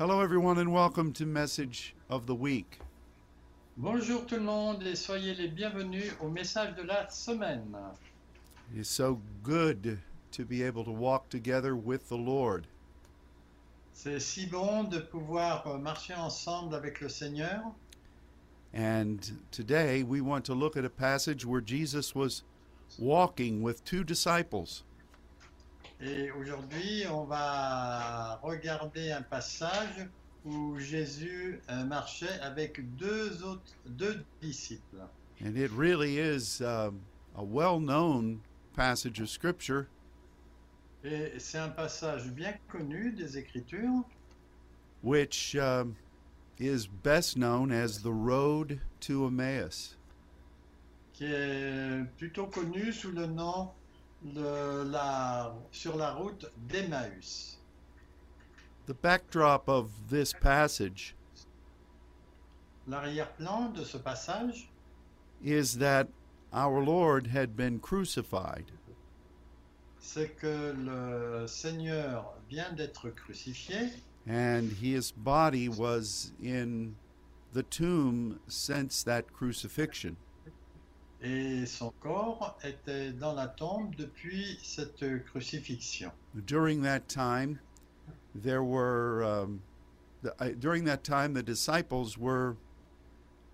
Hello, everyone, and welcome to Message of the Week. Bonjour tout le monde et soyez les bienvenus au message de la semaine. It is so good to be able to walk together with the Lord. C'est si bon de pouvoir euh, marcher ensemble avec le Seigneur. And today we want to look at a passage where Jesus was walking with two disciples. Et aujourd'hui, on va regarder un passage où Jésus euh, marchait avec deux autres deux disciples. And it really is um, a well known passage of Scripture. Et c'est un passage bien connu des Écritures which um, is best known as the road to Emmaus. qui est plutôt connu sous le nom de la sur la route d'Emmaüs. The backdrop of this passage L'arrière-plan de ce passage, is that our Lord had been crucified, c'est que le Seigneur vient d'être crucifié and his body was in the tomb since that crucifixion. Et son corps était dans la tombe depuis cette crucifixion. During that time, there were um, the, uh, during that time the disciples were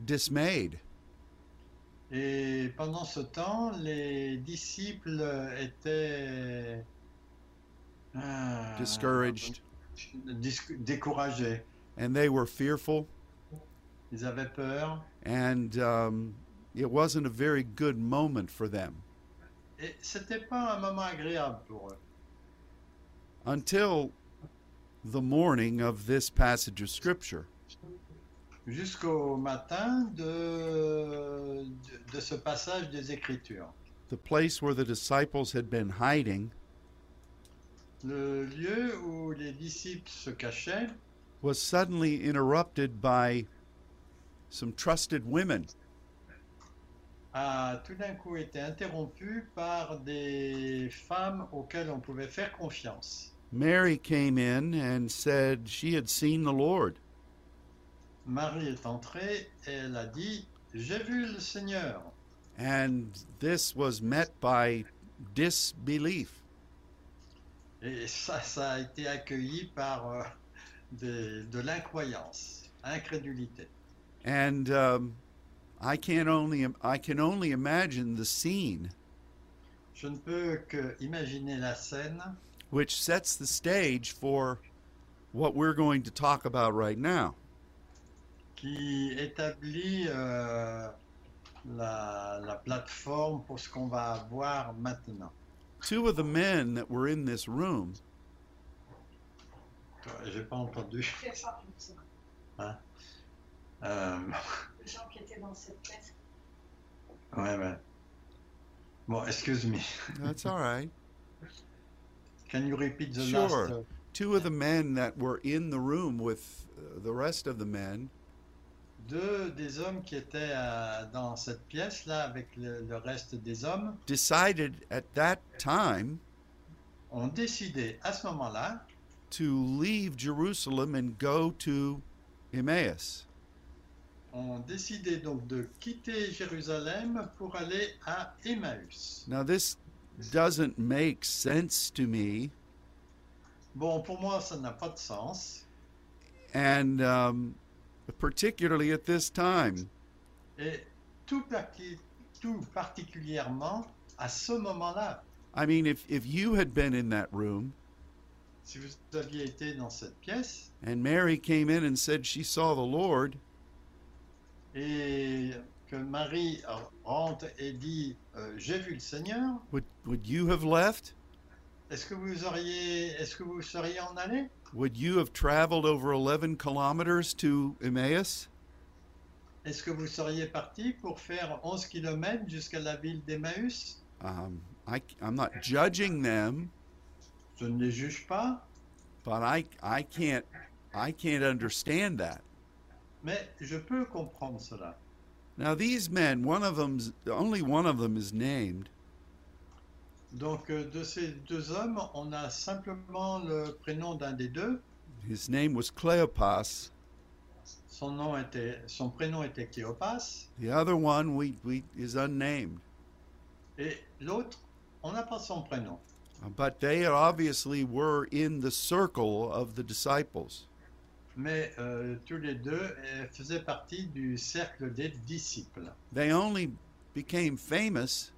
dismayed. Et pendant ce temps, les disciples étaient euh, discouraged dis- découragés. and they were fearful Ils avaient peur and um, it wasn't a very good moment for them. C'était pas un moment agréable pour eux. until the morning of this passage of scripture. Jusqu'au matin de, de, de ce passage des Écritures. the place where the disciples had been hiding. Le lieu où les disciples se cachaient. Was suddenly interrupted by some trusted women a tout d'un coup été interrompu par des femmes auxquelles on pouvait faire confiance. Mary came in and said she had seen the Lord. Marie est entrée et elle a dit J'ai vu le Seigneur. And this was met by disbelief. Et ça, ça a été accueilli par euh, de l'incroyance, incrédulité. And um, I can't only I can only imagine the scene Je ne peux que imaginer la scène which sets the stage for what we're going to talk about right now. qui établit euh, la, la plateforme pour ce qu'on va voir maintenant. Two of the men that were in this room J'ai pas entendu. Les gens qui étaient- Euh, les gens qui étaient dans cette pièce. ouais, ouais. Bon, excuse me. That's all right. Can you repeat the Sure. last? uh, Two of the men that were in the room with uh, the rest of the men Deux des hommes qui étaient euh, dans cette pièce-là avec le, le reste des hommes decided at that time ont décidé à ce moment-là to leave Jerusalem and go to Emmaus. Ont décidé donc de quitter Jérusalem pour aller à Emmaüs. Now, this doesn't make sense to me, Bon, pour moi, ça n'a pas de sens. and um, particularly at this time. Et tout, tout particulièrement à ce moment-là, I mean, if, if you had been in that room si vous aviez été dans cette pièce and Mary came in and said she saw the Lord, et que Marie rentre et dit euh, J'ai vu le Seigneur, would, would you have left? est-ce que vous auriez, est-ce que vous seriez en allé Would you have traveled over 11 kilometers to Emmaus? Est-ce que vous seriez parti pour faire 11 km jusqu'à la ville d'Emmaüs Um, I, I'm not judging them, Je ne les juge pas, but I, I can't I can't understand that. Mais je peux comprendre cela. Now these men, one of them's only one of them is named, Donc, euh, de ces deux hommes, on a simplement le prénom d'un des deux. His name was Cleopas. Son, nom était, son prénom était Cléopas. The other one we, we, is unnamed. Et l'autre, on n'a pas son prénom. But they obviously were in the circle of the disciples. Mais euh, tous les deux euh, faisaient partie du cercle des disciples. They only became famous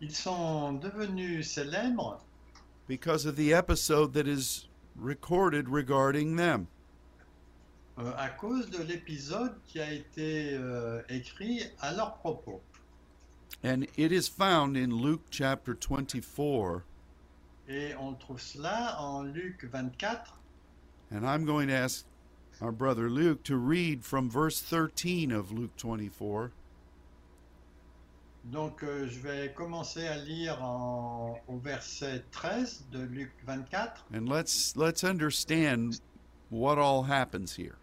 Ils sont devenus célèbres because of the episode that is recorded regarding them. euh, à cause de l'épisode qui a été euh, écrit à leur propos. And it is found in Luke chapter 24. Et on trouve cela en Luc 24. And I'm going to ask our brother Luke to read from verse 13 of Luke 24. Donc euh, je vais commencer à lire en- au verset 13 de Luc 24 And let's let's understand what all happens here.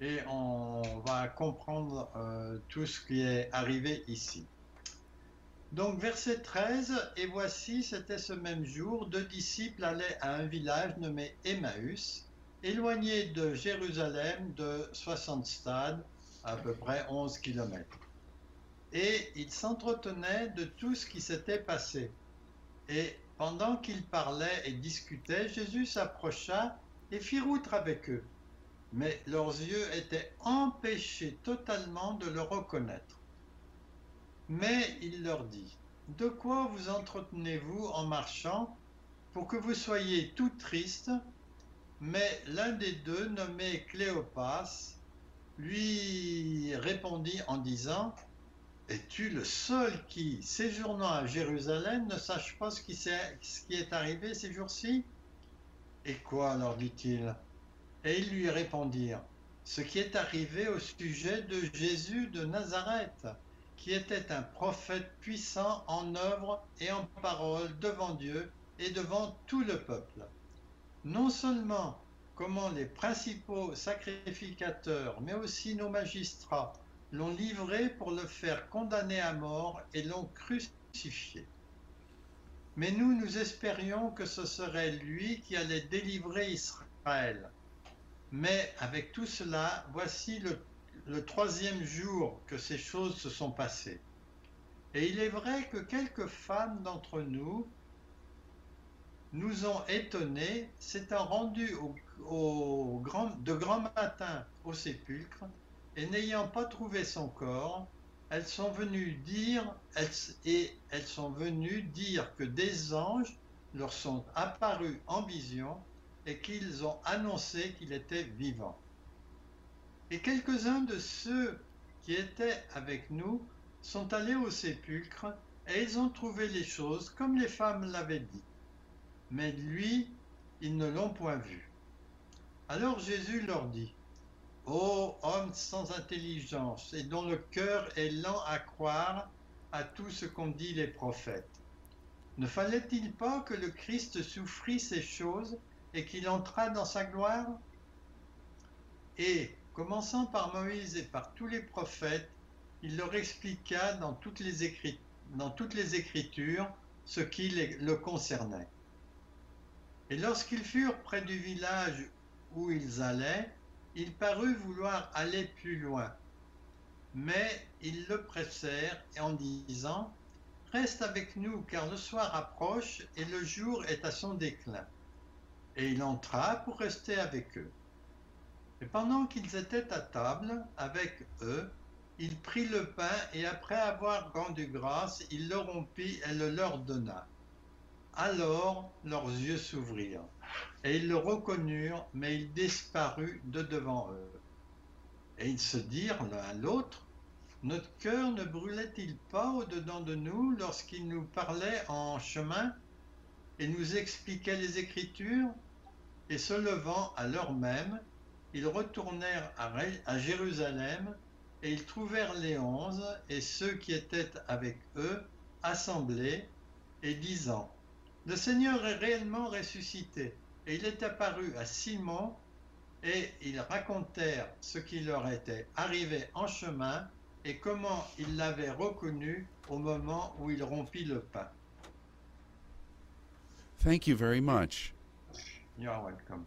et on va comprendre euh, tout ce qui est arrivé ici. Donc verset 13, et voici, c'était ce même jour, deux disciples allaient à un village nommé Emmaüs, éloigné de Jérusalem de 60 stades, à peu près 11 kilomètres. Et ils s'entretenaient de tout ce qui s'était passé. Et pendant qu'ils parlaient et discutaient, Jésus s'approcha et fit route avec eux. Mais leurs yeux étaient empêchés totalement de le reconnaître. Mais il leur dit, De quoi vous entretenez-vous en marchant pour que vous soyez tout tristes Mais l'un des deux, nommé Cléopas, lui répondit en disant, Es-tu le seul qui, séjournant à Jérusalem, ne sache pas ce qui, est arrivé ces jours-ci? Et quoi leur dit-il? Et ils lui répondirent, Ce qui est arrivé au sujet de Jésus de Nazareth, qui était un prophète puissant en œuvre et en parole devant Dieu et devant tout le peuple. Non seulement comment les principaux sacrificateurs, mais aussi nos magistrats, l'ont livré pour le faire condamner à mort et l'ont crucifié. Mais nous, nous espérions que ce serait lui qui allait délivrer Israël. Mais avec tout cela, voici le, le troisième jour que ces choses se sont passées. Et il est vrai que quelques femmes d'entre nous nous ont étonnés, s'étant rendues au, grand, de grand matin au sépulcre, et n'ayant pas trouvé son corps, elles sont venues dire, et elles sont venues dire que des anges leur sont apparus en vision et qu'ils ont annoncé qu'il était vivant. Et quelques-uns de ceux qui étaient avec nous sont allés au sépulcre et ils ont trouvé les choses comme les femmes l'avaient dit. Mais lui, ils ne l'ont point vu. Alors Jésus leur dit, Ô homme sans intelligence et dont le cœur est lent à croire à tout ce qu'ont dit les prophètes, ne fallait-il pas que le Christ souffrit ces choses et qu'il entra dans sa gloire? Et, commençant par Moïse et par tous les prophètes, il leur expliqua dans toutes les, écrit- dans toutes les Écritures ce qui le concernait. Et lorsqu'ils furent près du village où ils allaient, il parut vouloir aller plus loin. Mais ils le pressèrent en disant, Reste avec nous, car le soir approche et le jour est à son déclin. Et il entra pour rester avec eux. Et pendant qu'ils étaient à table avec eux, il prit le pain et après avoir rendu grâce, il le rompit et le leur donna. Alors leurs yeux s'ouvrirent, et ils le reconnurent, mais il disparut de devant eux. Et ils se dirent l'un à l'autre, Notre cœur ne brûlait-il pas au-dedans de nous lorsqu'il nous parlait en chemin et nous expliquait les Écritures? Et se levant à l'heure même, ils retournèrent à Jérusalem, et ils trouvèrent les onze et ceux qui étaient avec eux assemblés, et disant, Le Seigneur est réellement ressuscité, et il est apparu à Simon, et ils racontèrent ce qui leur était arrivé en chemin, et comment ils l'avaient reconnu au moment où il rompit le pain. Thank you very much. You are welcome.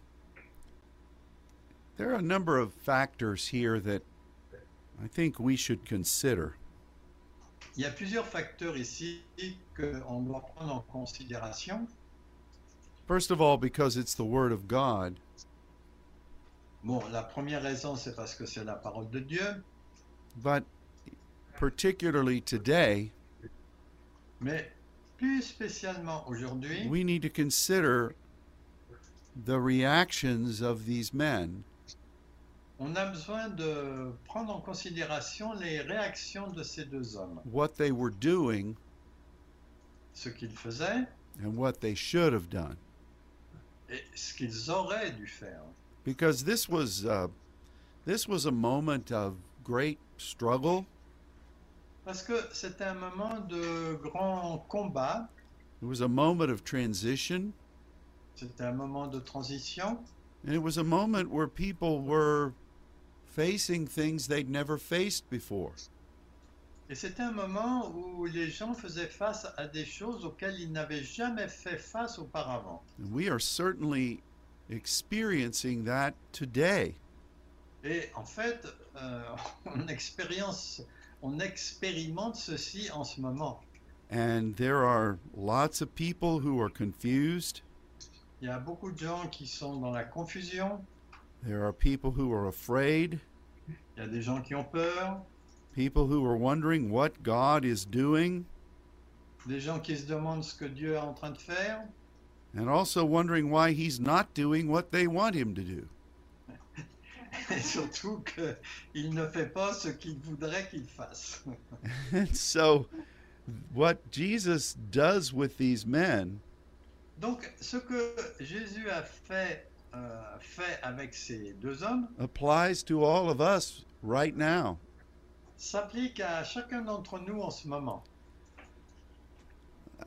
There are a number of factors here that I think we should consider. Il y a plusieurs facteurs ici qu'on doit prendre en considération. First of all, because it's the Word of God, Bon, la première raison, c'est parce que c'est la parole de Dieu, but particularly today, mais plus spécialement aujourd'hui, we need to consider the reactions of these men on a besoin de prendre en considération les réactions de ces deux hommes, what they were doing ce qu'ils faisaient and what they should have done. et ce qu'ils auraient dû faire. Because this was uh, this was a moment of great struggle. Parce que c'était un moment de grand combat, It was a moment of transition, c'était un moment de transition, and it was a moment where people were facing things they'd never faced before. et c'était un moment où les gens faisaient face à des choses auxquelles ils n'avaient jamais fait face auparavant. And we are certainly experiencing that today. Et en fait, euh, on, expérience, on expérimente ceci en ce moment. And there are lots of people who are confused. Il y a beaucoup de gens qui sont dans la confusion, There are people who are afraid, il y a des gens qui ont peur, people who are wondering what God is doing, des gens qui se demandent ce que Dieu est en train de faire, and also wondering why He's not doing what they want Him to do. et surtout qu'il ne fait pas ce qu'il voudrait qu'il fasse. And so, what Jesus does with these men Donc, ce que Jésus a fait, euh, fait avec ces deux hommes applies to all of us right now. s'applique à chacun d'entre nous en ce moment.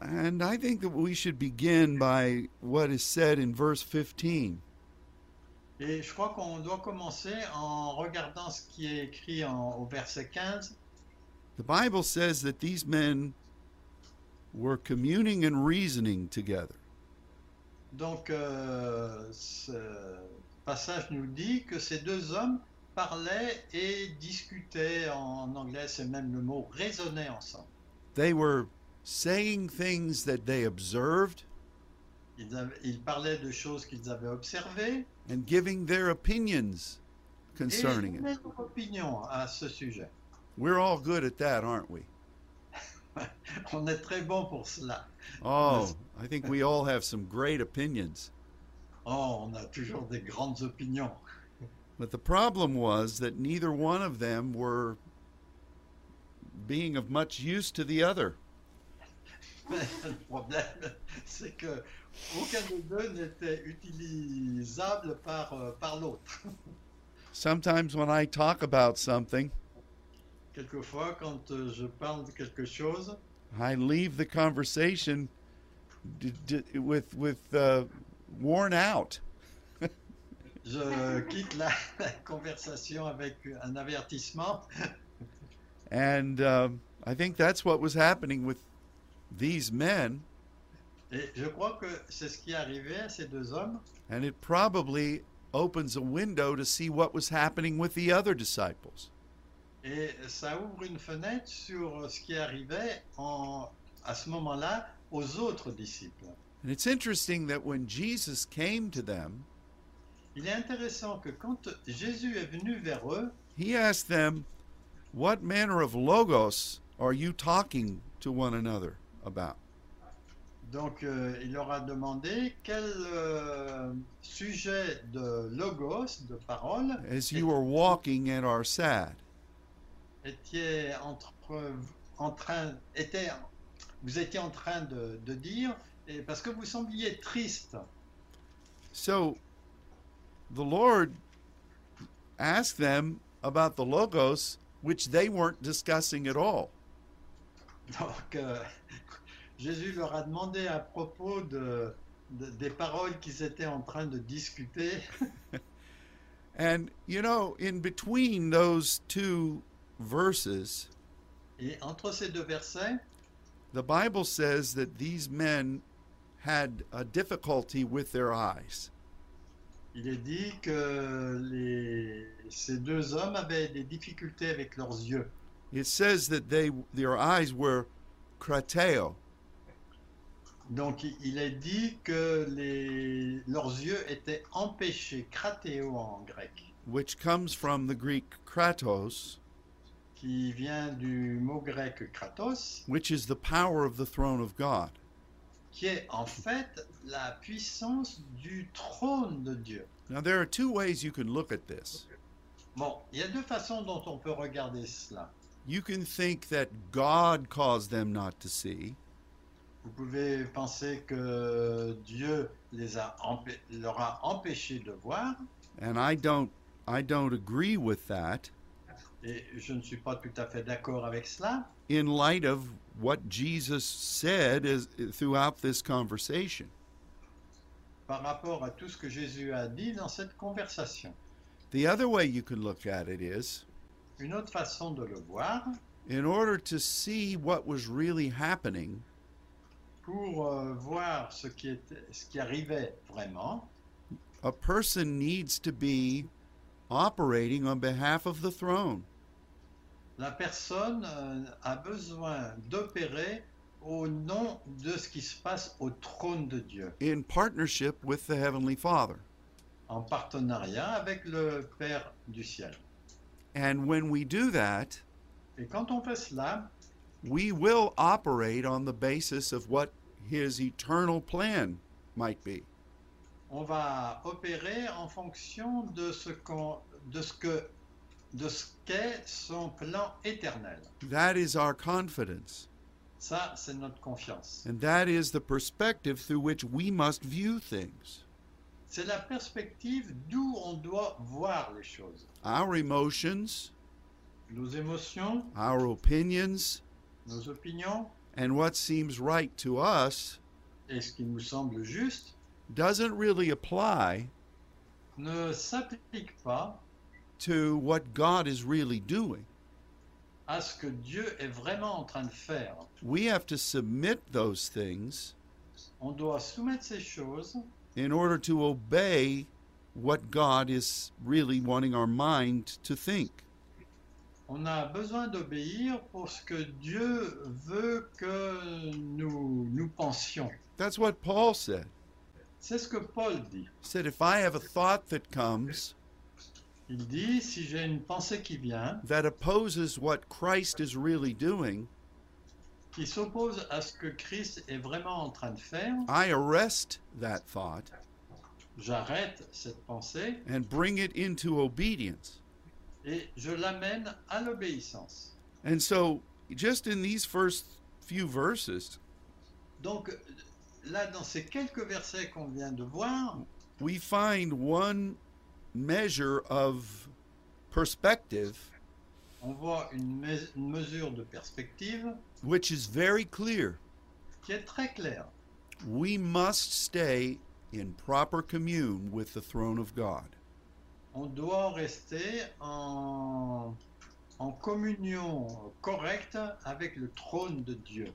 And I think that we should begin by what is said in verse 15. Et je crois qu'on doit commencer en regardant ce qui est écrit en- au verset 15. The Bible says that these men were communing and reasoning together. Donc, euh, ce passage nous dit que ces deux hommes parlaient et discutaient, en anglais c'est même le mot, raisonnaient ensemble. They were saying things that they observed Ils, avaient- ils parlaient de choses qu'ils avaient observées and giving their opinions et concerning ils it. donnaient leur opinion à ce sujet. We're all good at that, aren't we? On est très bon pour cela. Oh, I think we all have some great opinions. Oh, on a toujours des grandes opinions. But the problem was that neither one of them were being of much use to the other. Le problème, c'est que aucun des deux n'était utilisable par, euh, par l'autre. Sometimes when I talk about something, Quelquefois, quand euh, je parle de quelque chose, I leave the conversation with with uh, worn out. je quitte la, la conversation avec un avertissement. And um, I think that's what was happening with these men, Et je crois que c'est ce qui arrivé à ces deux hommes. and it probably opens a window to see what was happening with the other disciples. Et ça ouvre une fenêtre sur ce qui arrivait en, à ce moment-là aux autres disciples. And it's interesting that when Jesus came to them, Il est intéressant que quand Jésus est venu vers eux, he asked them, What manner of logos are you talking to one another about? donc euh, il leur a demandé quel euh, sujet de logos, de parole, As you are walking and are sad. Étiez entre, en train, était, vous étiez en train de, de dire, et parce que vous sembliez triste. So the Lord asked them about the logos, which they weren't discussing at all. Donc, euh, Jésus leur a demandé à propos de, de- des paroles qu'ils étaient en train de discuter. And, you know, in between those two verses, Et entre ces deux versets, the Bible says that these men had a difficulty with their eyes. il est dit que les, ces deux hommes avaient des difficultés avec leurs yeux. It says that they their eyes were krateo, Donc il- est dit que les, leurs yeux étaient empêchés, en grec, which comes from the Greek kratos, qui vient du mot grec kratos, which is the power of the throne of God. qui est en fait la puissance du trône de Dieu. Now there are two ways you can look at this. Bon, il y a deux façons dont on peut regarder cela. You can think that God caused them not to see, Vous pouvez penser que Dieu les a leur a empêchés de voir, and I don't I don't agree with that et je ne suis pas tout à fait d'accord avec cela, in light of what Jesus said as, throughout this conversation. par rapport à tout ce que Jésus a dit dans cette conversation. The other way you can look at it is Une autre façon de le voir, in order to see what was really happening, pour euh, voir ce qui, était, ce qui arrivait vraiment, a person needs to be operating on behalf of the throne. La personne euh, a besoin d'opérer au nom de ce qui se passe au trône de Dieu, in partnership with the Heavenly Father. en partenariat avec le Père du ciel. And when we do that, Et quand on fait cela, we will operate on the basis of what His eternal plan might be. on va opérer en fonction de ce qu'on, de ce que, de ce qu'est son plan éternel. That is our confidence. Ça, c'est notre confiance. And that is the perspective through which we must view things. C'est la perspective d'où on doit voir les choses. Our emotions, Nos émotions, our opinions, nos opinions and what seems right to us et ce qui nous semble juste doesn't really apply ne s'appliquent pas to what God is really doing. à ce que Dieu est vraiment en train de faire. We have to submit those things On doit soumettre ces choses in order to obey what God is really wanting our mind to think. On a besoin d'obéir pour ce que Dieu veut que nous, nous pensions. That's what Paul said. C'est ce que Paul dit. He said, If I have a thought that comes Il dit, si j'ai une pensée qui vient, that opposes what Christ is really doing, qui s'oppose à ce que Christ est vraiment en train de faire, I arrest that thought j'arrête cette pensée and bring it into obedience. et je l'amène à l'obéissance. And so, just in these first few verses, Donc là, dans ces quelques versets qu'on vient de voir, we find one measure of perspective on voit une, mes- une mesure de perspective which is very clear. qui est très claire. We must stay in proper commune with the throne of God. On doit rester en, en communion correcte avec le trône de Dieu.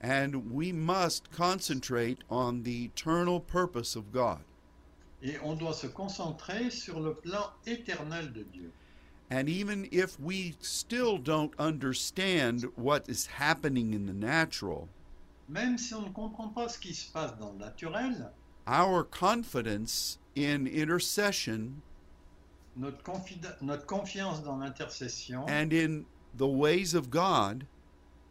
And we must concentrate on the eternal purpose of God. Et on doit se concentrer sur le plan éternel de Dieu. And even if we still don't understand what is happening in the natural, Même si on ne comprend pas ce qui se passe dans le naturel, our confidence in intercession notre, notre confiance dans l'intercession and in the ways of God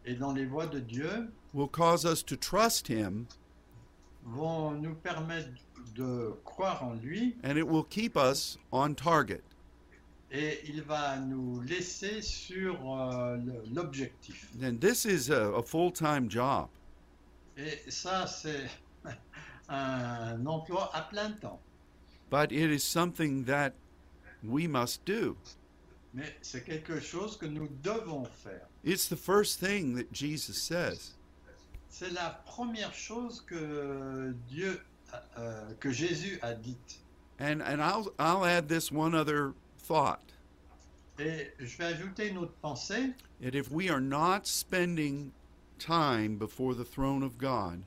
et dans les voies de Dieu will cause us to trust Him vont nous permettre de croire en lui and it will keep us on target. et il va nous laisser sur euh, l'objectif. And this is a, a full time job. Et ça, c'est un emploi à plein temps. but it is something that we must do. Mais c'est quelque chose que nous devons faire. It's the first thing that Jesus says. C'est la première chose que Dieu, euh, que Jésus a dite. And and I'll I'll add this one other thought. Et je vais ajouter une autre pensée. That if we are not spending time before the throne of God,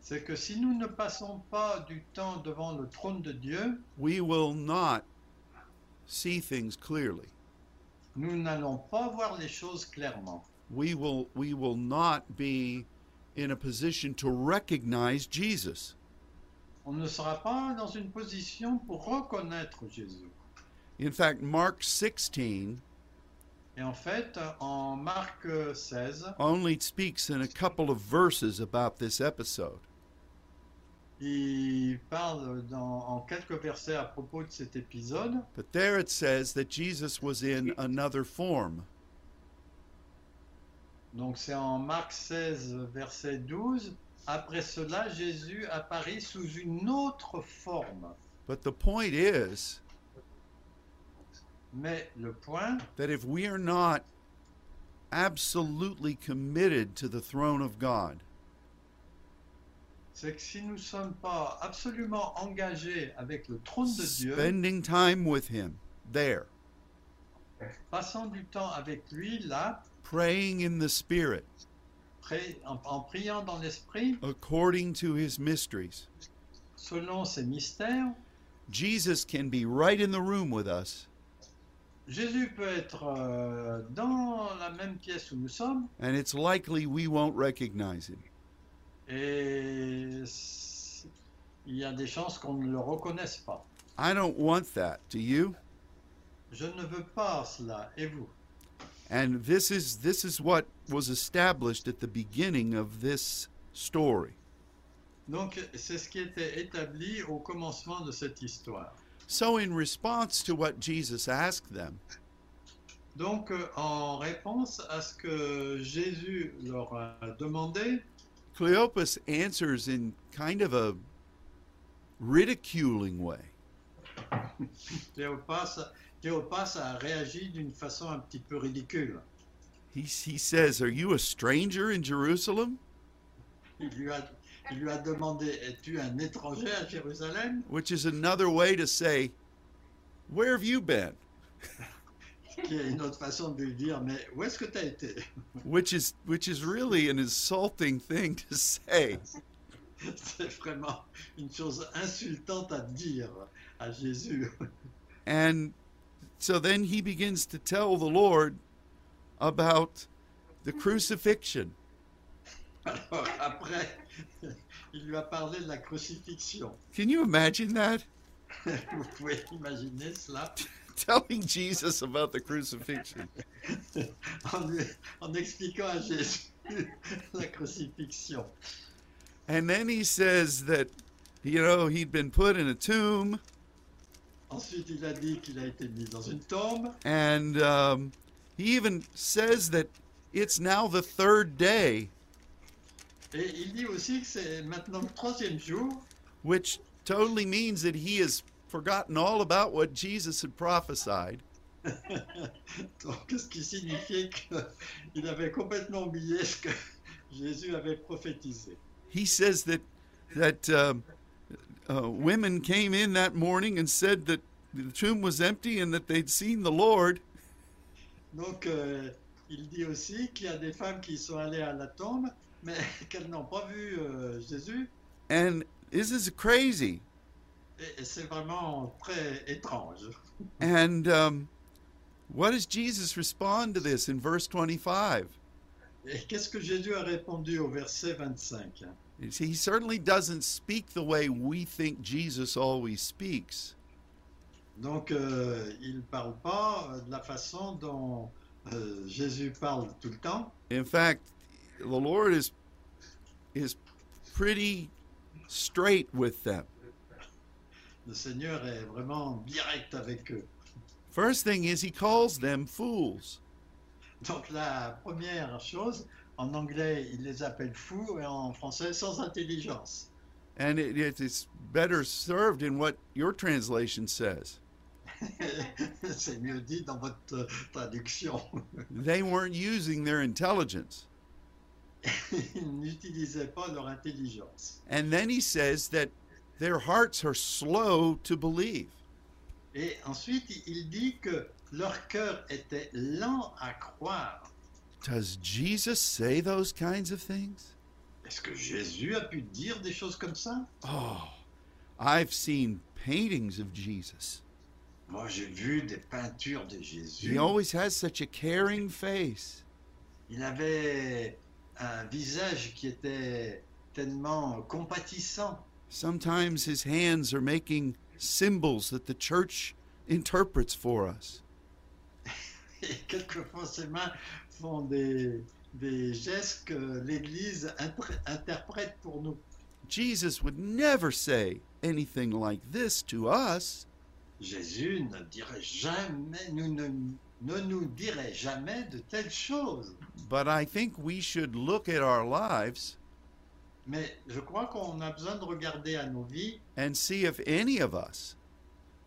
c'est que si nous ne passons pas du temps devant le trône de Dieu, we will not see things clearly. nous n'allons pas voir les choses clairement. We will we will not be in a position to recognize Jesus. On ne sera pas dans une position pour reconnaître Jésus. In fact, Mark 16 Et en fait, en Marc 16, only speaks in a couple of verses about this episode. il parle dans- en quelques versets à propos de cet épisode. But there it says that Jesus was in another form. Donc c'est en Marc 16, verset 12. Après cela, Jésus apparaît sous une autre forme. But the point is Mais le point, that if we are not absolutely committed to the throne of God, c'est que si nous ne sommes pas absolument engagés avec le trône de Dieu, spending time with Him there, passant du temps avec lui là, praying in the Spirit, en, en priant dans l'esprit, according to His mysteries, selon ses mystères, Jesus can be right in the room with us, Jésus peut être euh, dans la même pièce où nous sommes and it's likely we won't recognize Him. et il y a des chances qu'on ne le reconnaisse pas. I don't want that. Do you? Je ne veux pas cela. Et vous And this is this is what was established at the beginning of this story. Donc c'est ce qui était établi au commencement de cette histoire. So in response to what Jesus asked them, Donc en réponse à ce que Jésus leur a demandé, Cleopas answers in kind of a ridiculing way. Cléopas, Cléopas a réagi d'une façon un petit peu ridicule. He, he says, Are you a stranger in Jerusalem? Il lui a, il lui a demandé Es-tu un étranger à Jérusalem? Which is another way to say, Where have you been? Qui est une autre façon de lui dire Mais où est-ce que tu as été? Which is which is really an insulting thing to say. C'est vraiment une chose insultante à dire à Jésus. And so then he begins to tell the Lord about the crucifixion. Alors après, il lui a parlé de la crucifixion. Can you imagine that? Vous pouvez imaginer cela Telling Jesus about the crucifixion. en, en expliquant à Jésus la crucifixion. And then he says that, you know, he'd been put in a tomb Ensuite, il a dit qu'il a été mis dans une tombe. and um, he even says that it's now the third day, Et il dit aussi que c'est maintenant le troisième jour, which totally means that he has forgotten all about what Jesus had prophesied. donc ce qui signifiait qu'il avait complètement oublié ce que Jésus avait prophétisé. He says that that um, uh, women came in that morning and said that the tomb was empty and that they'd seen the Lord. Donc euh, il dit aussi qu'il y a des femmes qui sont allées à la tombe, mais qu'elles n'ont pas vu euh, Jésus. And this is crazy. Et, et c'est vraiment très étrange. And um, what does Jesus respond to this in verse 25? Et qu'est-ce que Jésus a répondu au verset 25 He certainly doesn't speak the way we think Jesus always speaks. Donc, euh, il parle pas de la façon dont euh, Jésus parle tout le temps. In fact, the Lord is is pretty straight with them. Le Seigneur est vraiment direct avec eux. First thing is he calls them fools. Donc, la première chose, en anglais, il les appelle fous et en français, sans intelligence. And it, it is better served in what your translation says. C'est mieux dit dans votre traduction. They weren't using their intelligence. Ils n'utilisaient pas leur intelligence. And then he says that their hearts are slow to believe. Et ensuite, il dit que leur cœur était lent à croire. Does Jesus say those kinds of things? est-ce que Jésus a pu dire des choses comme ça? Oh, I've seen paintings of Jesus. Moi, j'ai vu des peintures de Jésus. He always has such a caring face. Il avait un visage qui était tellement compatissant. Sometimes his hands are making symbols that the church interprets for us. Et quelquefois, ses mains font des, des gestes que l'Église inter- interprète pour nous. Jesus would never say anything like this to us. Jésus ne dirait jamais, nous ne, ne nous dirait jamais de telles choses. But I think we should look at our lives Mais je crois qu'on a besoin de regarder à nos vies and see if any of us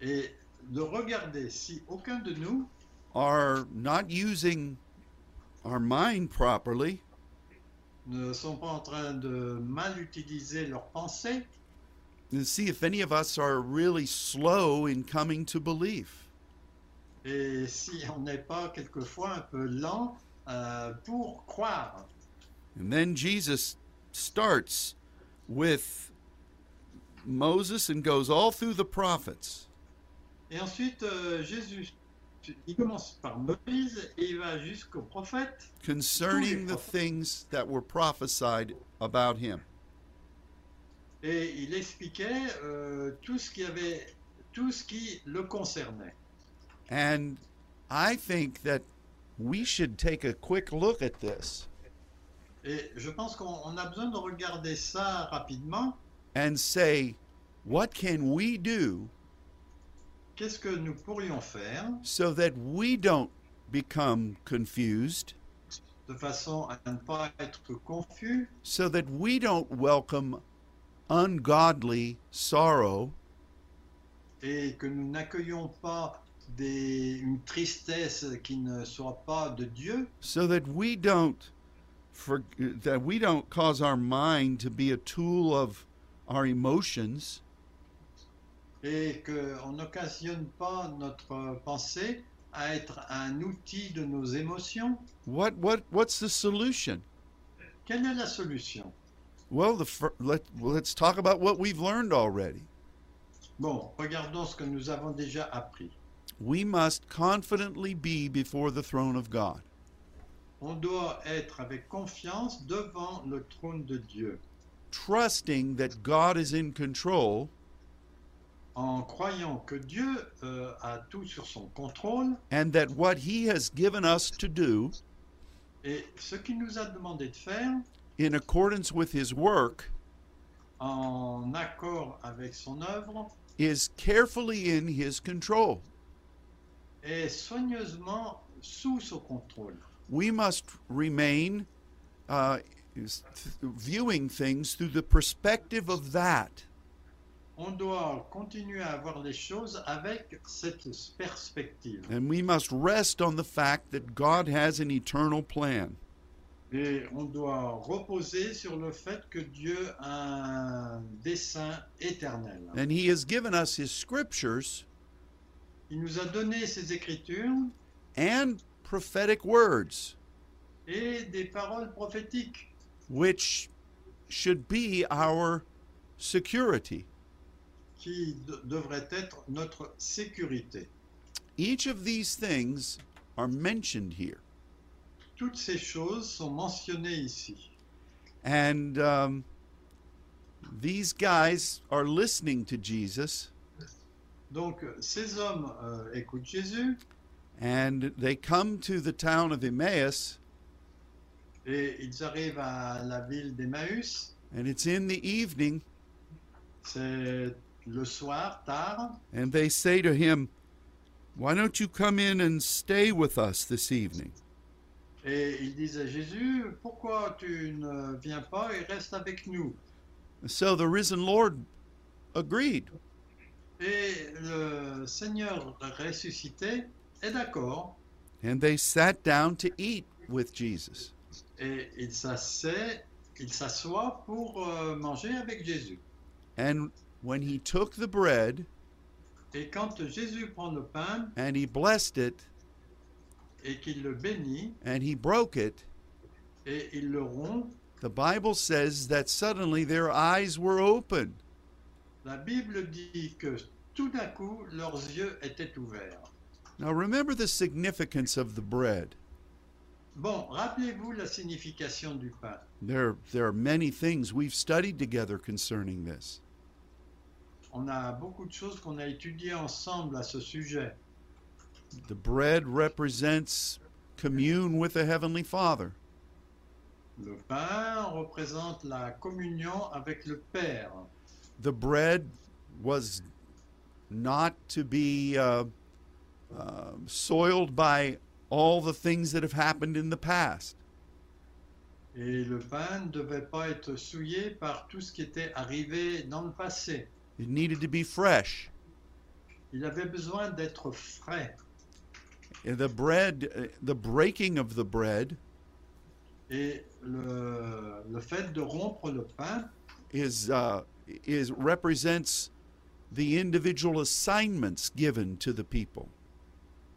et de regarder si aucun de nous are not using our mind properly ne sont pas en train de mal utiliser leurs pensées and see if any of us are really slow in coming to belief. et si on n'est pas quelquefois un peu lent euh, pour croire. And then Jesus starts with Moses and goes all through the prophets. Et ensuite, euh, Jésus, il commence par Moïse et il va jusqu'au prophète concerning the things that were prophesied about him. et il expliquait euh, tout ce qui avait, tout ce qui le concernait. And I think that we should take a quick look at this Et je pense qu'on on a besoin de regarder ça rapidement. and say, what can we do Qu'est-ce que nous pourrions faire so that we don't become confused, de façon à ne pas être confus, so that we don't welcome ungodly sorrow, et que nous n'accueillons pas des, une tristesse qui ne soit pas de Dieu, so that we don't for, that we don't cause our mind to be a tool of our emotions, et qu'on n'occasionne pas notre pensée à être un outil de nos émotions. what what what's the solution? Quelle est la solution? Well, the let let's talk about what we've learned already. Bon, regardons ce que nous avons déjà appris. We must confidently be before the throne of God. On doit être avec confiance devant le trône de Dieu, trusting that God is in control en croyant que Dieu euh, a tout sur son contrôle and that what He has given us to do et ce qu'il nous a demandé de faire, in accordance with His work en accord avec son œuvre, is carefully in His control. est soigneusement sous son contrôle. We must remain uh, viewing things through the perspective of that. On doit continuer à voir les choses avec cette perspective. And we must rest on the fact that God has an eternal plan. Et on doit reposer sur le fait que Dieu a un dessein éternel. And He has given us His scriptures Il nous a donné ses écritures and prophetic words, et des paroles prophétiques which should be our security. Qui de- devraient être notre sécurité. Each of these things are mentioned here. Toutes ces choses sont mentionnées ici. And um, these guys are listening to Jesus Donc ces hommes euh, écoutent Jésus and they come to the town of Emmaus, et ils arrivent à la ville d'Emmaüs. and it's in the evening, C'est le soir, tard. and they say to him, Why don't you come in and stay with us this evening? Et ils disent à Jésus, pourquoi tu ne viens pas et restes avec nous? So the risen Lord agreed. Et le Seigneur ressuscité est d'accord. And they sat down to eat with Jesus. Et il s'assoit pour euh, manger avec Jésus. And when he took the bread Et quand Jésus prend le pain and he blessed it et qu'il le bénit and he broke it, et il le rompt, the Bible says that suddenly their eyes were open. La Bible dit que tout d'un coup, leurs yeux étaient ouverts. Now remember the significance of the bread. Bon, rappelez-vous la signification du pain. There, there are many things we've studied together concerning this. On a beaucoup de choses qu'on a étudiées ensemble à ce sujet. The bread represents commune with the Heavenly Father. Le pain représente la communion avec le Père. The bread was not to be uh, uh, soiled by all the things that have happened in the past. Et le pain ne devait pas être souillé par tout ce qui était arrivé dans le passé. It needed to be fresh. Il avait besoin d'être frais. And The bread, uh, the breaking of the bread, Et le, le fait de rompre le pain is uh, is represents the individual assignments given to the people.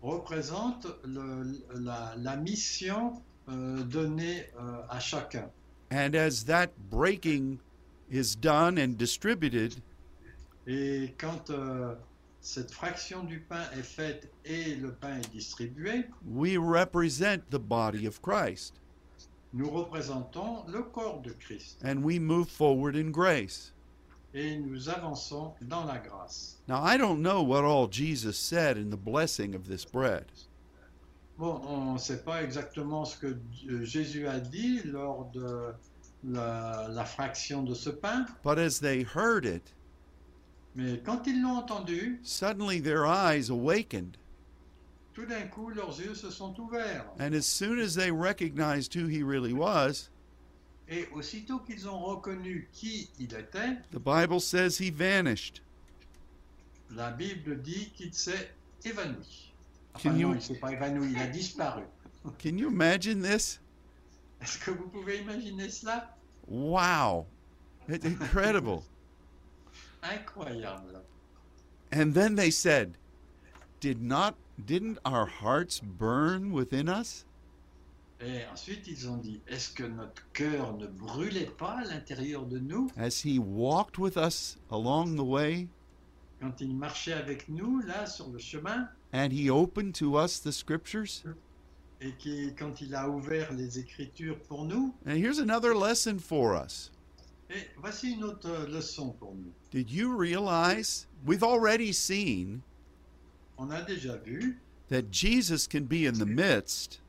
représente le- la, la mission euh, donnée euh, à chacun. And as that breaking is done and distributed, Et quand euh, cette fraction du pain est faite et le pain est distribué, we represent the body of Christ nous représentons le corps de Christ and we move forward in grace. et nous avançons dans la grâce. Now, I don't know what all Jesus said in the blessing of this bread, Bon, on ne sait pas exactement ce que euh, Jésus a dit lors de la, la fraction de ce pain, but as they heard it, mais quand ils l'ont entendu, suddenly their eyes awakened. tout d'un coup leurs yeux se sont ouverts. And as soon as they recognized who he really was, Et aussitôt qu'ils ont reconnu qui il était, the Bible says he vanished. la Bible dit qu'il s'est évanoui. Can Enfin, you- non, il s'est pas évanoui, il a disparu. Can you imagine this? Est-ce que vous pouvez imaginer cela Wow. It's incredible. Incroyable. and then they said, Did not didn't our hearts burn within us? Et ensuite, ils ont dit, est-ce que notre cœur ne brûlait pas à l'intérieur de nous As he walked with us along the way quand il marchait avec nous, là, sur le chemin, and he opened to us the scriptures? et qui, quand il a ouvert les Écritures pour nous And here's another lesson for us. Et voici une autre leçon pour nous. Did you realize we've already seen On a déjà vu that Jesus can be in the midst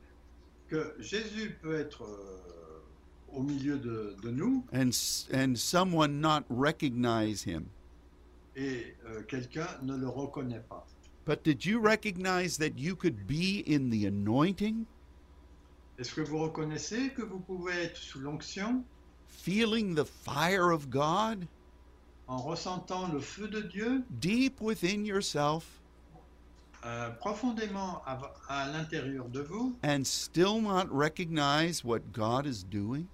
que Jésus peut être euh, au milieu de, de nous and s- and someone not recognize him. et euh, quelqu'un ne le reconnaît pas. But did you recognize that you could be in the anointing, Est-ce que vous reconnaissez que vous pouvez être sous l'onction? Feeling the fire of God? En ressentant le feu de Dieu? Deep within yourself? Euh, profondément à, à l'intérieur de vous? And still not recognize what God is doing?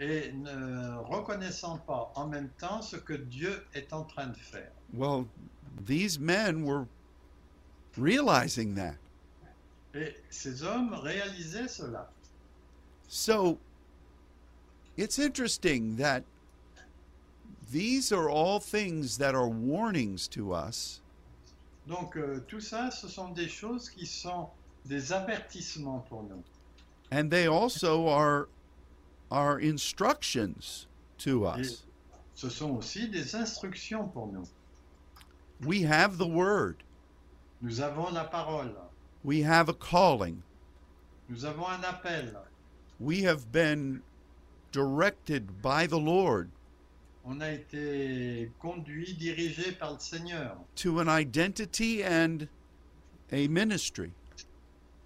et ne reconnaissant pas en même temps ce que Dieu est en train de faire? Well, these men were realizing that. Et ces hommes réalisaient cela. So it's interesting that these are all things that are warnings to us Donc euh, tout ça, ce sont des choses qui sont des avertissements pour nous. and they also are are instructions to us. Ce sont aussi des instructions pour nous. We have the word. Nous avons la parole, We have a calling. nous avons un appel, We have been directed by the Lord on a été conduit, dirigé par le Seigneur to an identity and a ministry.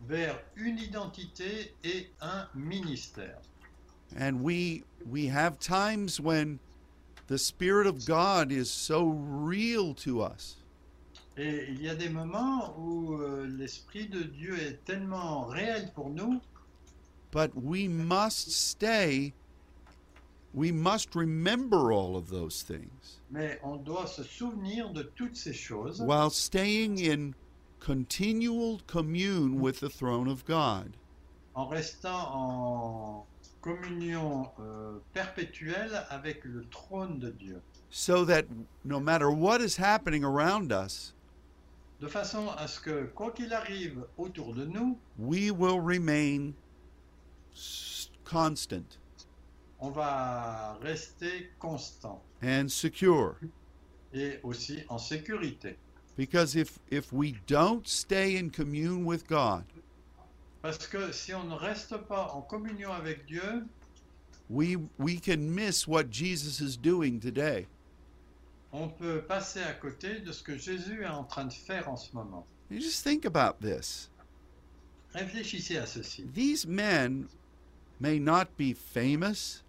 vers une identité et un ministère. And we we have times when the spirit of God is so real to us Et il y a des moments où euh, l'Esprit de Dieu est tellement réel pour nous, but we must stay we must remember all of those things mais on doit se souvenir de toutes ces choses while staying in continual commune with the throne of God. en restant en communion euh, perpétuelle avec le trône de Dieu, so that no matter what is happening around us, de façon à ce que, quoi qu'il arrive autour de nous, we will remain constant on va rester constant and secure. et aussi en sécurité. Because if, if we don't stay in commune with God, Parce que si on ne reste pas en communion avec Dieu, we, we can miss what Jesus is doing today. on peut passer à côté de ce que Jésus est en train de faire en ce moment. You just think about this. Réfléchissez à ceci. These men may not be famous,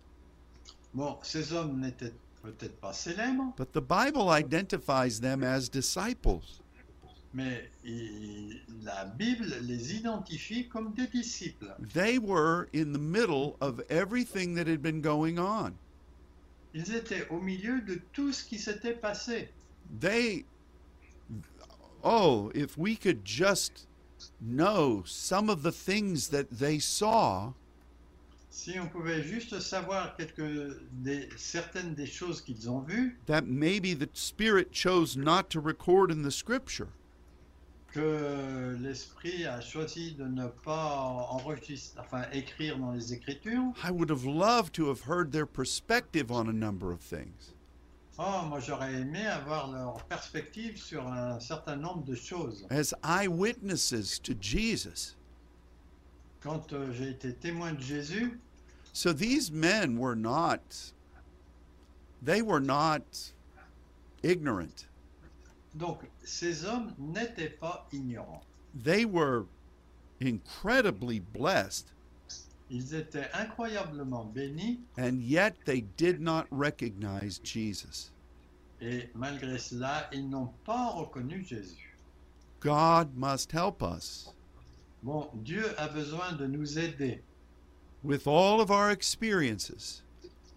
Bon, ces hommes n'étaient peut-être pas célèbres, but the Bible identifies them as disciples. mais il- la Bible les identifie comme des disciples. They were in the middle of everything that had been going on. Ils étaient au milieu de tout ce qui s'était passé. They, oh, if we could just know some of the things that they saw, Si on pouvait juste savoir quelques des, certaines des choses qu'ils ont vues, that maybe the Spirit chose not to record in the Scripture. que l'Esprit a choisi de ne pas enregistrer, enfin écrire dans les Écritures, I would have loved to have heard their perspective on a number of things. oh, moi j'aurais aimé avoir leur perspective sur un certain nombre de choses. As eyewitnesses to Jesus. Quand euh, j'ai été témoin de Jésus, So these men were not, they were not ignorant. donc ces hommes n'étaient pas ignorants. They were incredibly blessed, Ils étaient incroyablement bénis and yet they did not recognize Jesus. et malgré cela, ils n'ont pas reconnu Jésus. God must help us Bon, Dieu a besoin de nous aider with all of our experiences,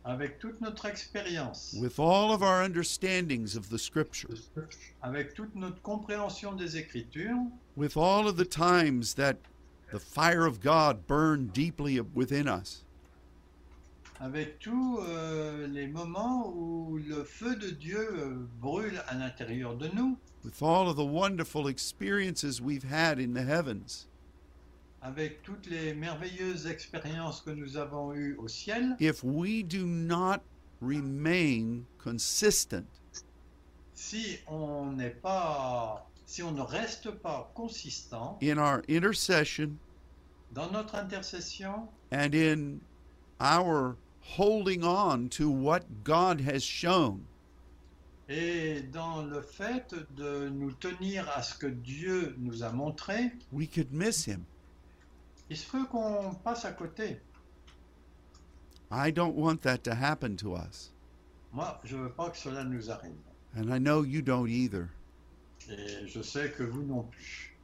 avec toute notre expérience, with all of our understandings of the scriptures, avec toute notre compréhension des Écritures, with all of the times that the fire of God burned deeply within us. avec tous euh, les moments où le feu de Dieu euh, brûle à l'intérieur de nous, with all of the wonderful experiences we've had in the heavens. Avec toutes les merveilleuses expériences que nous avons eues au ciel, If we do not remain consistent, si on n'est pas, si on ne reste pas consistant in our intercession dans notre intercession and in our holding on to what God has shown, et dans le fait de nous tenir à ce que Dieu nous a montré, we could miss Him. Il se peut qu'on passe à côté. I don't want that to happen to us. Moi, je veux pas que cela nous arrive. And I know you don't either. Et je sais que vous non plus.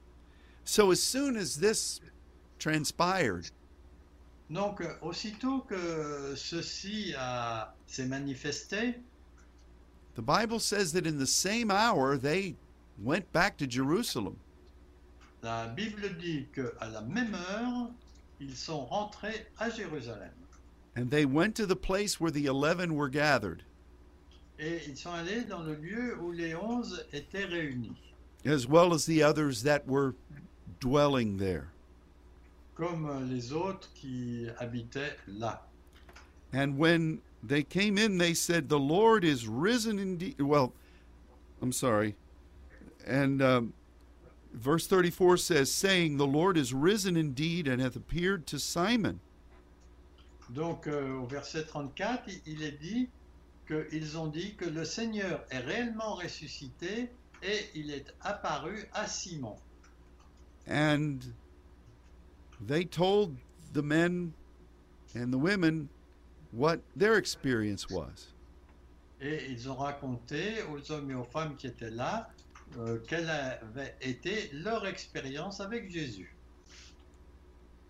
So, as soon as this transpired, Donc, aussitôt que ceci a- s'est manifesté, the Bible says that in the same hour they went back to Jerusalem. La Bible dit qu'à la même heure, ils sont rentrés à Jérusalem. And they went to the place where the eleven were gathered, Et ils sont allés dans le lieu où les onze étaient réunis, as well as the others that were dwelling there. comme les autres qui habitaient là. And when they came in, they said, The Lord is risen indeed. Well, I'm sorry. And um, verse 34 says, saying, The Lord is risen indeed and hath appeared to Simon. Donc euh, au verset 34, il- il est dit qu'ils ont dit que le Seigneur est réellement ressuscité et il est apparu à Simon. And they told the men and the women what their experience was. Et ils ont raconté aux hommes et aux femmes qui étaient là euh, quelle avait été leur expérience avec Jésus.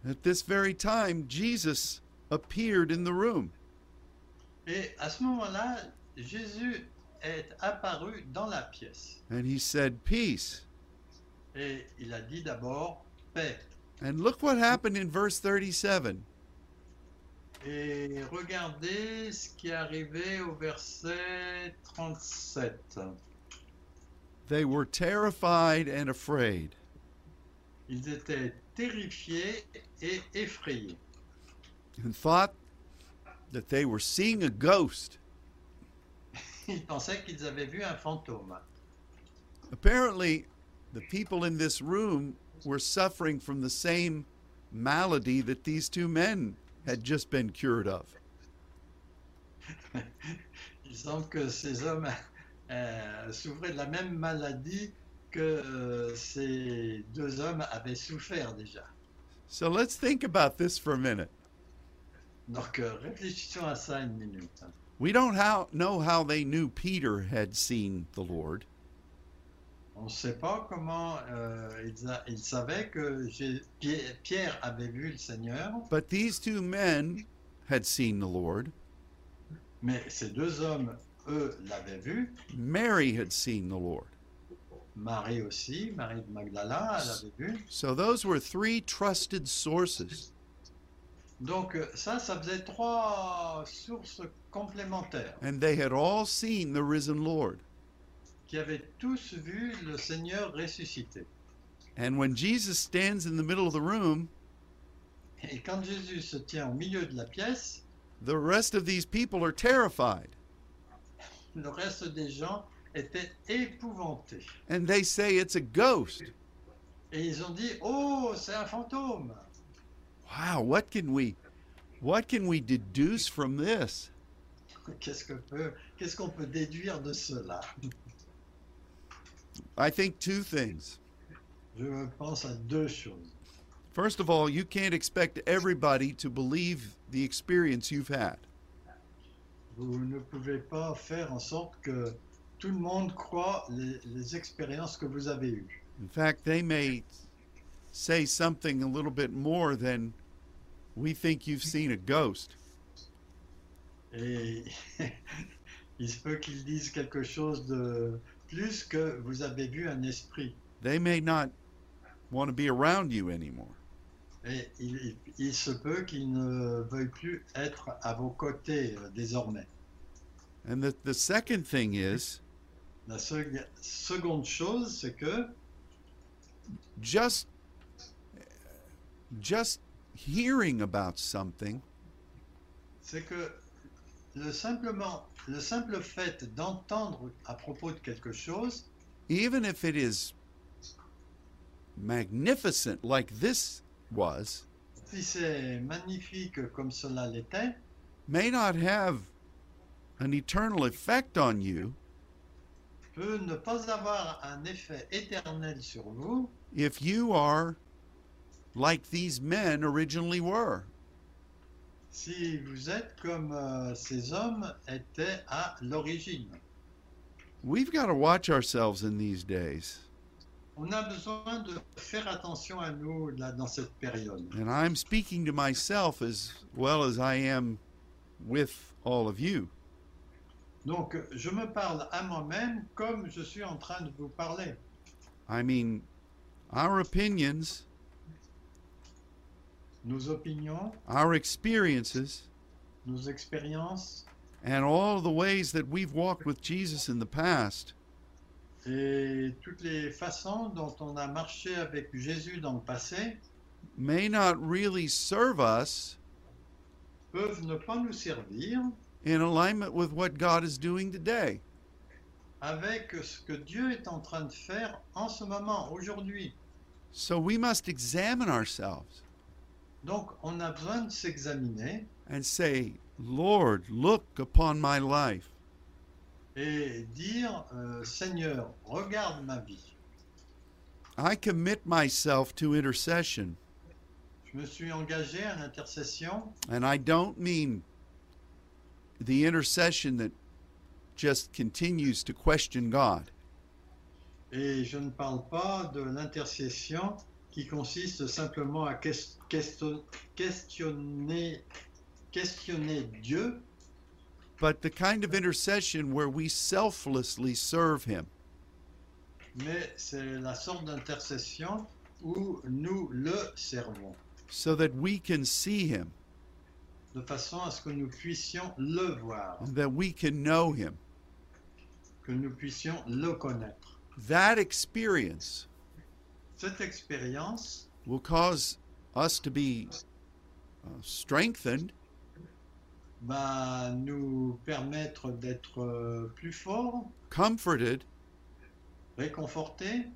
At this very time, Jesus appeared in the room. Et à ce moment-là, Jésus est apparu dans la pièce. And he said, Peace. Et il a dit d'abord paix. And look what happened in verse 37. Et regardez ce qui est arrivé au verset 37. They were terrified and afraid. Ils étaient terrifiés et effrayés. and thought that they were seeing a ghost. Ils pensaient qu'ils avaient vu un fantôme. Apparently, the people in this room were suffering from the same malady that these two men had just been cured of. Il semble que ces hommes euh, souffraient de la même maladie que euh, ces deux hommes avaient souffert déjà. So let's think about this for a minute. Donc euh, réfléchissons à ça une minute. We don't how, know how they knew Peter had seen the Lord, On ne sait pas comment euh, ils, a- ils savaient que Pierre avait vu le Seigneur, but these two men had seen the Lord. mais ces deux hommes, eux, l'avaient vu. Mary had seen the Lord. Marie aussi, Marie de Magdala, elle avait vu. So those were three trusted sources. Donc euh, ça, ça faisait trois sources complémentaires And they had all seen the risen Lord. qui avaient tous vu le Seigneur ressuscité. And when Jesus stands in the middle of the room, Et quand Jésus se tient au milieu de la pièce, the rest of these people are terrified. Le reste des gens étaient épouvantés. And they say it's a ghost. Et ils ont dit, oh, c'est un fantôme. Wow, what can we what can we deduce from this? Qu'est-ce que peut- qu'est-ce qu'on peut déduire de cela I think two things. Je pense à deux choses. First of all, you can't expect everybody to believe the experience you've had. Vous ne pouvez pas faire en sorte que tout le monde croit les, les expériences que vous avez eues. In fact, they may say something a little bit more than we think you've seen a ghost. Et il se peut qu'ils disent quelque chose de plus que vous avez vu un esprit. They may not want to be around you anymore. Et il, il- il se peut qu'ils ne veuillent plus être à vos côtés euh, désormais. And the, the second thing is La seconde chose, c'est que just just hearing about something c'est que le, simplement, le simple fait d'entendre à propos de quelque chose, even if it is magnificent like this was, si c'est magnifique comme cela l'était, may not have an eternal effect on you peut ne pas avoir un effet éternel sur vous if you are like these men originally were. si vous êtes comme euh, ces hommes étaient à l'origine. We've got to watch ourselves in these days. On a besoin de faire attention à nous là, dans cette période. And I'm speaking to myself as well as I am with all of you. Donc, je me parle à moi-même comme je suis en train de vous parler. I mean, our opinions, Nos opinions, our experiences, nos expériences and all the ways that we've walked with Jesus in the past et toutes les façons dont on a marché avec Jésus dans le passé may not really serve us peuvent ne pas nous servir in alignment with what God is doing today. avec ce que Dieu est en train de faire en ce moment, aujourd'hui. So we must examine ourselves Donc, on a besoin de s'examiner and say, Lord, look upon my life. Et dire, euh, Seigneur, regarde ma vie. I commit myself to intercession. Je me suis engagé à l'intercession And I don't mean the intercession that just continues to question God. et je ne parle pas de l'intercession qui consiste simplement à questionner Dieu, but the kind of intercession where we selflessly serve Him. mais c'est la sorte d'intercession où nous le servons, so that we can see Him de façon à ce que nous puissions le voir, that we can know him. que nous puissions le connaître. That experience Cette expérience will cause us to be uh, strengthened va nous permettre d'être euh, plus forts, comforted. Réconfortés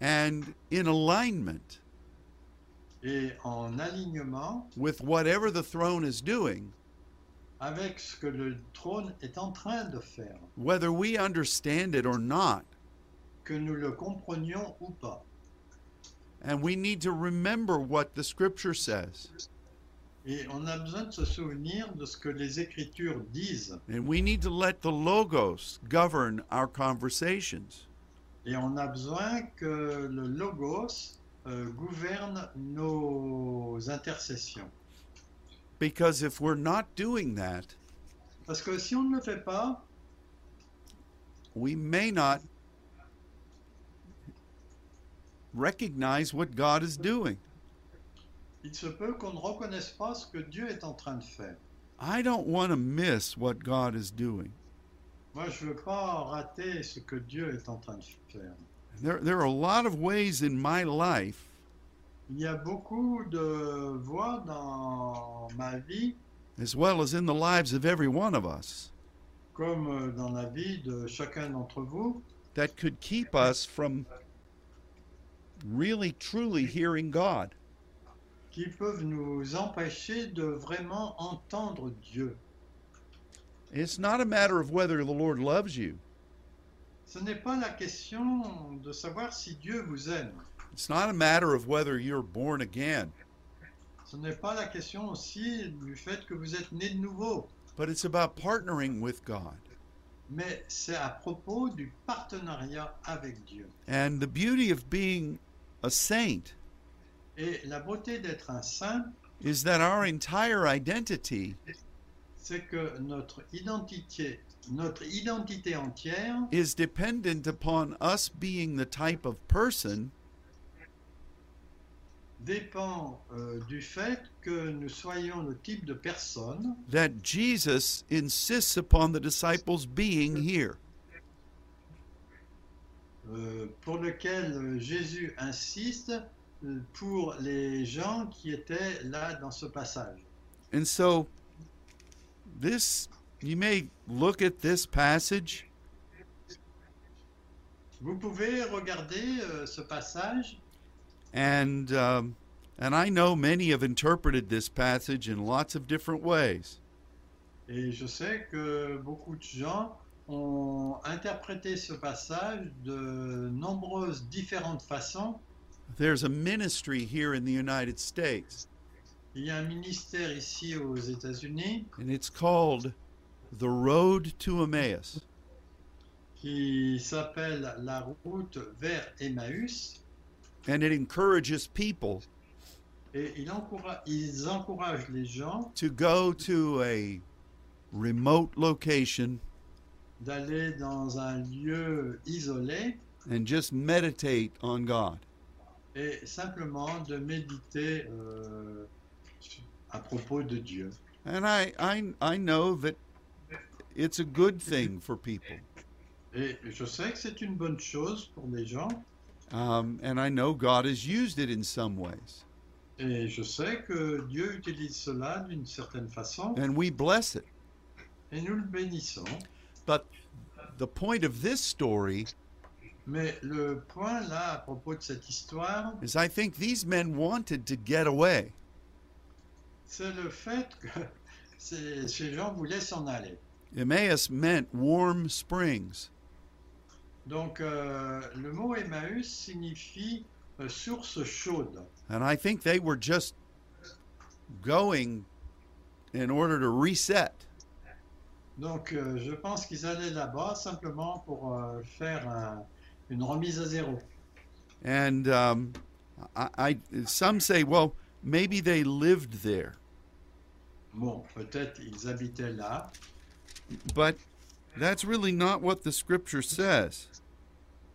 and in alignment. Et en alignement. With whatever the throne is doing, avec ce que le trône est en train de faire, whether we understand it or not. que nous le comprenions ou pas. And we need to remember what the scripture says. Et on a besoin de se souvenir de ce que les Écritures disent. And we need to let the Logos govern our conversations. Et on a besoin que le Logos euh, gouverne nos intercessions. Because if we're not doing that, Parce que si on ne le fait pas, we may not recognize what God is doing. Il se peut qu'on ne reconnaisse pas ce que Dieu est en train de faire. I don't want to miss what God is doing. Moi, je ne veux pas rater ce que Dieu est en train de faire. There, there are a lot of ways in my life Il y a beaucoup de voies dans ma vie, as well as in the lives of every one of us, comme dans la vie de chacun d'entre vous, that could keep us from really truly hearing God. Qui peuvent nous empêcher de vraiment entendre Dieu. It's not a matter of whether the Lord loves you. Ce n'est pas la question de savoir si Dieu vous aime. It's not a matter of whether you're born again, Ce n'est pas la question aussi du fait que vous êtes né de nouveau. but it's about partnering with God. Mais c'est à propos du partenariat avec Dieu. And the beauty of being a saint Et la beauté d'être un saint, is that our entire identity. c'est que notre identité, notre identité entière is dependent upon us being the type of person. dépend euh, du fait que nous soyons le type de personne. That Jesus insists upon the disciples being here. euh, pour lequel euh, Jésus insiste pour les gens qui étaient là dans ce passage. And so, this, you may look at this passage Vous pouvez regarder euh, ce passage and um, and I know many have interpreted this passage in lots of different ways. et je sais que beaucoup de gens ont interprété ce passage de nombreuses différentes façons. There's a ministry here in the United States, Il y a un ministère ici aux États-Unis and it's called the Road to Emmaus. qui s'appelle La route vers Emmaüs And it encourages people et il ils encouragent les gens to go to a remote location d'aller dans un lieu isolé and just meditate on God. Et simplement de méditer euh, à propos de Dieu. And I, I, I know that it's a good thing for people. Et je sais que c'est une bonne chose pour les gens Um, and I know God has used it in some ways. et je sais que Dieu utilise cela d'une certaine façon And we bless it. et nous le bénissons. But the point of this story Mais le point là à propos de cette histoire, is I think these men wanted to get away. c'est le fait que ces, ces gens voulaient s'en aller. Emmaus meant warm springs. Donc euh, le mot Emmaüs signifie euh, source chaude. And I think they were just going in order to reset. Donc euh, je pense qu'ils allaient là-bas simplement pour euh, faire un- une remise à zéro. And um, I, I, some say, well, maybe they lived there. Bon, peut-être ils habitaient là, But that's really not what the scripture says.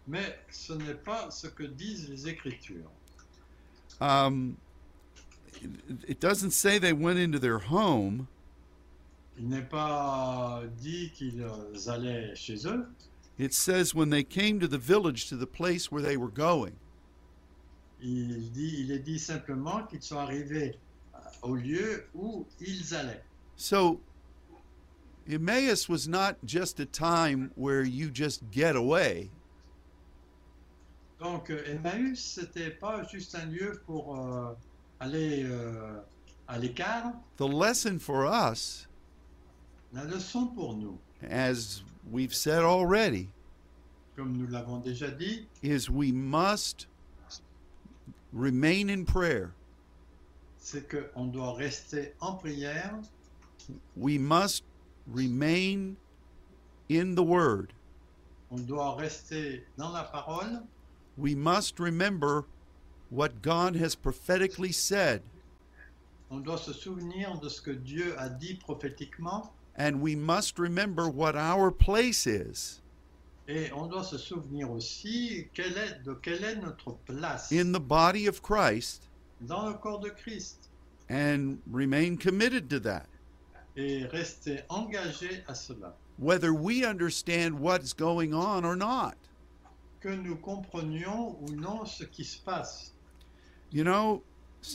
mais ce n'est pas ce que disent les Écritures. Um, it- doesn't say they went into their home, Il n'est pas dit qu'ils allaient chez eux. It says when they came to the village to the place where they were going. Il, dit, il est dit simplement qu'ils sont arrivés euh, au lieu où ils allaient. So Emmaus was not just a time where you just get away. Donc euh, Emmaüs, c'était pas juste un lieu pour euh, aller euh, à l'écart. The lesson for us, La leçon pour nous, as we've said already, comme nous l'avons déjà dit, is we must remain in prayer. c'est doit rester en prière, We must remain in the Word. on doit rester dans la parole, We must remember what God has prophetically said, on doit se souvenir de ce que Dieu a dit prophétiquement and we must remember what our place is et on doit se souvenir aussi quelle est, de quelle est notre place in the body of Christ dans le corps de Christ and remain committed to that. et rester engagé à cela. whether we understand what's going on or not. Que nous comprenions ou non ce qui se passe. You know,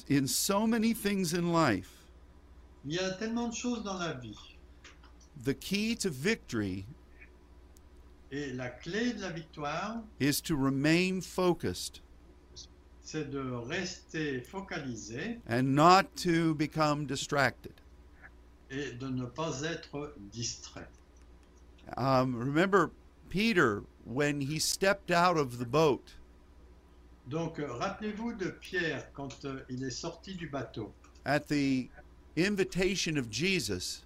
in so many things in life, Il y a tellement de choses dans la vie the key to victory et la clé de la victoire, is to remain focused de rester focalisé and not to become distracted. et de ne pas être distrait. Um, remember Peter when he stepped out of the boat Donc rappelez-vous de Pierre quand euh, il est sorti du bateau. at the invitation of Jesus,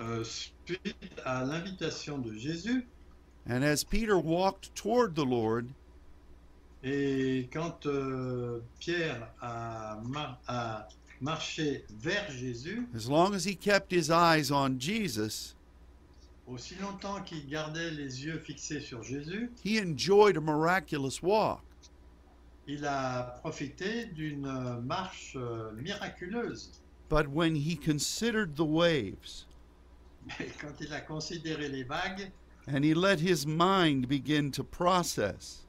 Euh, suite à l'invitation de Jésus, and as Peter walked toward the Lord, et quand euh, Pierre a, mar- a marché vers Jésus, as long as he kept his eyes on Jesus, aussi longtemps qu'il gardait les yeux fixés sur Jésus, he enjoyed a miraculous walk. il a profité d'une marche euh, miraculeuse. But when he considered the waves, quand il a considéré les vagues and he let his mind begin to process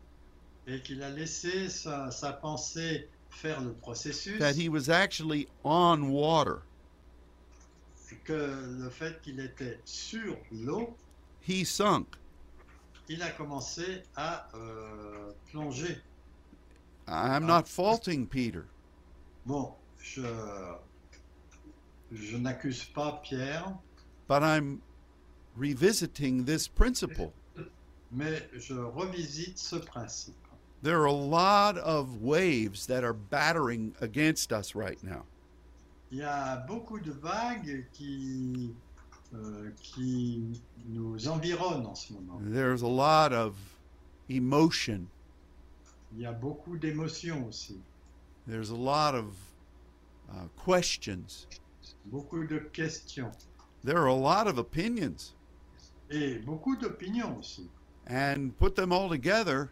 et qu'il a laissé sa, sa pensée faire le processus, that he was actually on water, que le fait qu'il était sur l'eau, he sunk. il a commencé à euh, plonger. I'm not faulting Peter, Bon, je, je n'accuse pas Pierre, but I'm revisiting this principle. mais je revisite ce principe. There are a lot of waves that are battering against us right now. Il y a beaucoup de vagues qui, euh, qui nous environnent en ce moment. There's a lot of emotion. Il y a beaucoup d'émotions aussi, There's a lot of uh, questions. beaucoup de questions There are a lot of opinions. et beaucoup d'opinions aussi. And put them all together,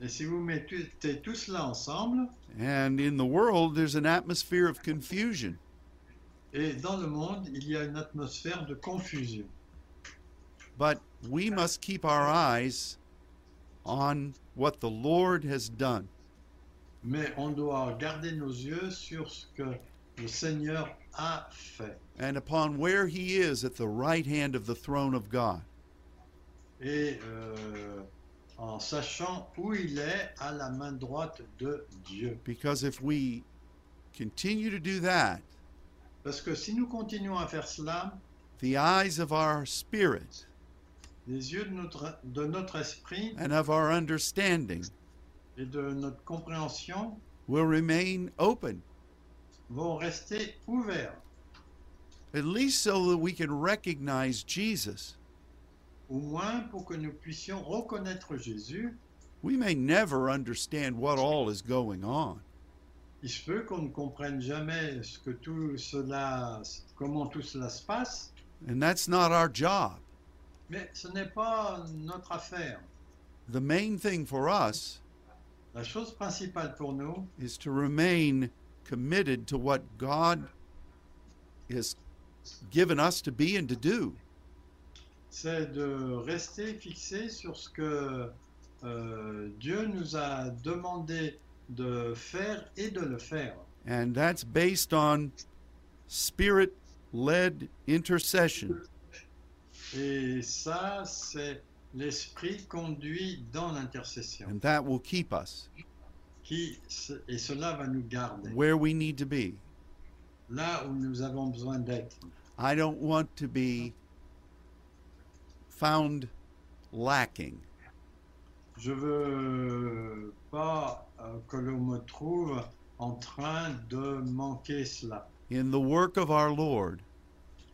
Et si vous mettez tout cela ensemble, and in the world, there's an atmosphere of confusion. et dans le monde, il y a une atmosphère de confusion. But we must keep our eyes on what the Lord has done. Mais on doit garder nos yeux sur ce que le Seigneur a fait and upon where he is at the right hand of the throne of God. et euh, en sachant où il est à la main droite de Dieu. Because if we continue to do that, Parce que si nous continuons à faire cela, the eyes of our spirit les yeux de notre, de notre esprit and of our understanding et de notre compréhension will remain open, vont rester ouverts, at least so that we can recognize Jesus. au moins pour que nous puissions reconnaître Jésus. We may never understand what all is going on, Il se peut qu'on ne comprenne jamais ce que tout cela, comment tout cela se passe, and that's not our job. mais ce n'est pas notre affaire. The main thing for us La chose principale pour nous, is to remain committed to what God has given us to be and to do. c'est de rester fixé sur ce que euh, Dieu nous a demandé de faire et de le faire. And that's based on spirit led intercession. Et ça, c'est l'esprit conduit dans l'intercession. And that will keep us Qui, et cela va nous garder where we need to be. Là où nous avons besoin d'être. I don't want to be found lacking. Je veux pas euh, que l'on me trouve en train de manquer cela. in the work of our Lord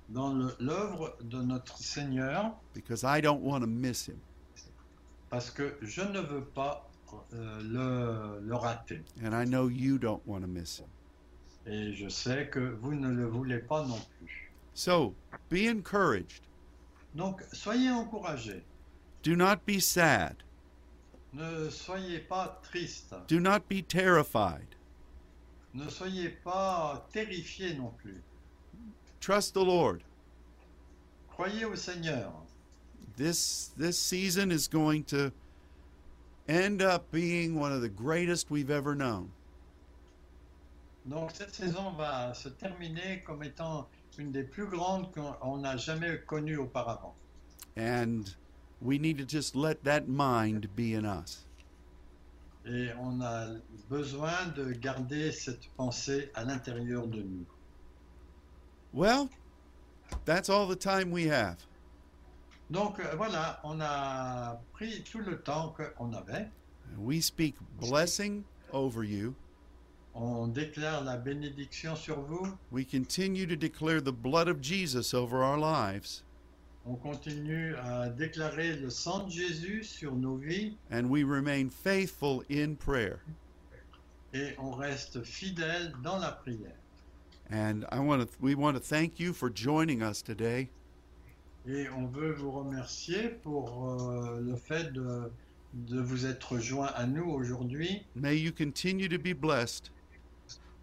Dans l'œuvre de notre Seigneur, because I don't want to miss him. parce que je ne veux pas euh, le, le rater. And I know you don't want to miss him. Et je sais que vous ne le voulez pas non plus. So be encouraged. Donc, soyez encouragés. Do not be sad. Ne soyez pas tristes. Do not be terrified. Ne soyez pas terrifiés non plus. Trust the Lord. Croyez au Seigneur. This this season is going to end up being one of the greatest we've ever known. Donc, cette saison va se terminer comme étant une des plus grandes qu'on n'a jamais connues auparavant. And we need to just let that mind be in us. Et on a besoin de garder cette pensée à l'intérieur de nous. Well, that's all the time we have. Donc euh, voilà, on a pris tout le temps qu'on avait. We speak blessing over you. On déclare la bénédiction sur vous. We continue to declare the blood of Jesus over our lives, On continue à déclarer le sang de Jésus sur nos vies and we remain faithful in prayer. et on reste fidèle dans la prière. And I want to we want to thank you for joining us today. Et on veut vous remercier pour euh, le fait de, de vous être joint à nous aujourd'hui May you continue to be blessed.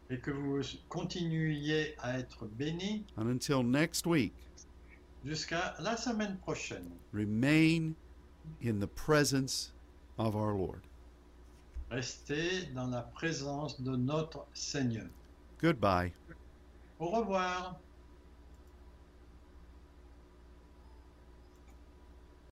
Et que vous continuiez à être bénis And until next week, jusqu'à la semaine prochaine. remain in the presence of our Lord. Restez dans la présence de notre Seigneur. Goodbye. Au revoir.